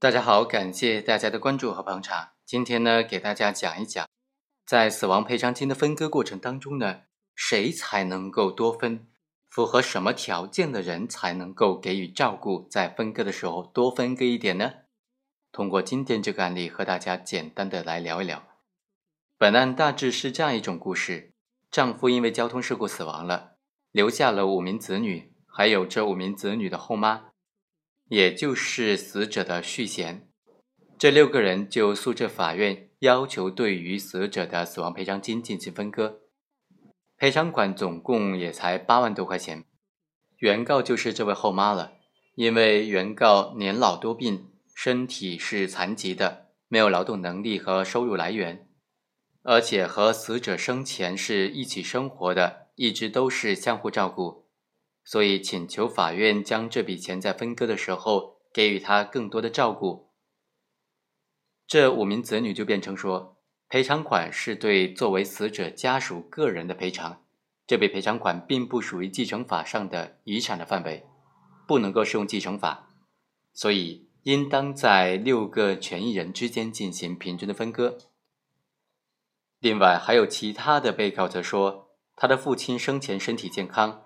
大家好，感谢大家的关注和捧场。今天呢，给大家讲一讲，在死亡赔偿金的分割过程当中呢，谁才能够多分？符合什么条件的人才能够给予照顾？在分割的时候多分割一点呢？通过今天这个案例和大家简单的来聊一聊。本案大致是这样一种故事：丈夫因为交通事故死亡了，留下了五名子女，还有这五名子女的后妈，也就是死者的续弦。这六个人就诉至法院，要求对于死者的死亡赔偿金进行分割。赔偿款总共也才八万多块钱，原告就是这位后妈了。因为原告年老多病，身体是残疾的，没有劳动能力和收入来源，而且和死者生前是一起生活的，一直都是相互照顾，所以请求法院将这笔钱在分割的时候给予他更多的照顾。这五名子女就辩称说。赔偿款是对作为死者家属个人的赔偿，这笔赔偿款并不属于继承法上的遗产的范围，不能够适用继承法，所以应当在六个权益人之间进行平均的分割。另外，还有其他的被告则说，他的父亲生前身体健康，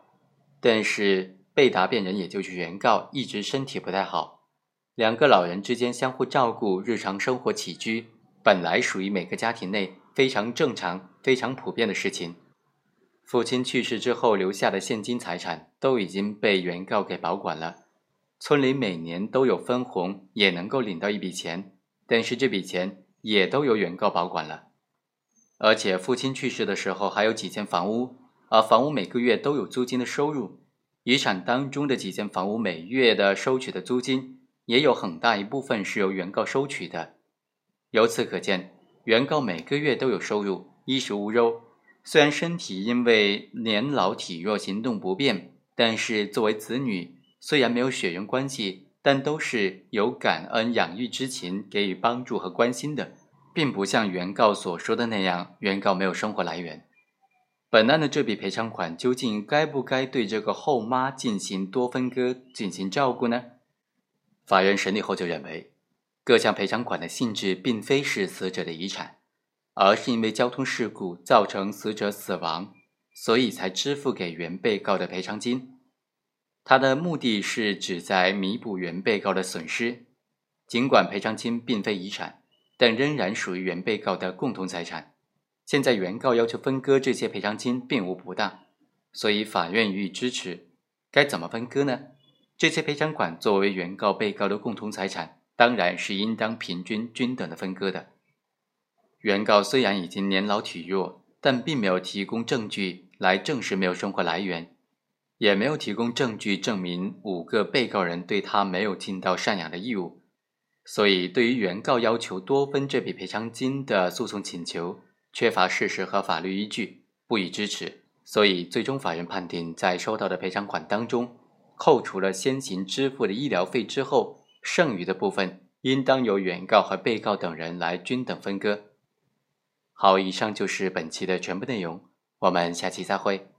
但是被答辩人也就是原告一直身体不太好，两个老人之间相互照顾，日常生活起居。本来属于每个家庭内非常正常、非常普遍的事情。父亲去世之后留下的现金财产都已经被原告给保管了，村里每年都有分红，也能够领到一笔钱，但是这笔钱也都由原告保管了。而且父亲去世的时候还有几间房屋，而房屋每个月都有租金的收入，遗产当中的几间房屋每月的收取的租金也有很大一部分是由原告收取的。由此可见，原告每个月都有收入，衣食无忧。虽然身体因为年老体弱，行动不便，但是作为子女，虽然没有血缘关系，但都是有感恩养育之情，给予帮助和关心的，并不像原告所说的那样，原告没有生活来源。本案的这笔赔偿款究竟该不该对这个后妈进行多分割，进行照顾呢？法院审理后就认为。各项赔偿款的性质并非是死者的遗产，而是因为交通事故造成死者死亡，所以才支付给原被告的赔偿金。他的目的是旨在弥补原被告的损失。尽管赔偿金并非遗产，但仍然属于原被告的共同财产。现在原告要求分割这些赔偿金并无不当，所以法院予以支持。该怎么分割呢？这些赔偿款作为原告被告的共同财产。当然是应当平均均等的分割的。原告虽然已经年老体弱，但并没有提供证据来证实没有生活来源，也没有提供证据证明五个被告人对他没有尽到赡养的义务，所以对于原告要求多分这笔赔偿金的诉讼请求，缺乏事实和法律依据，不予支持。所以最终法院判定，在收到的赔偿款当中，扣除了先行支付的医疗费之后。剩余的部分应当由原告和被告等人来均等分割。好，以上就是本期的全部内容，我们下期再会。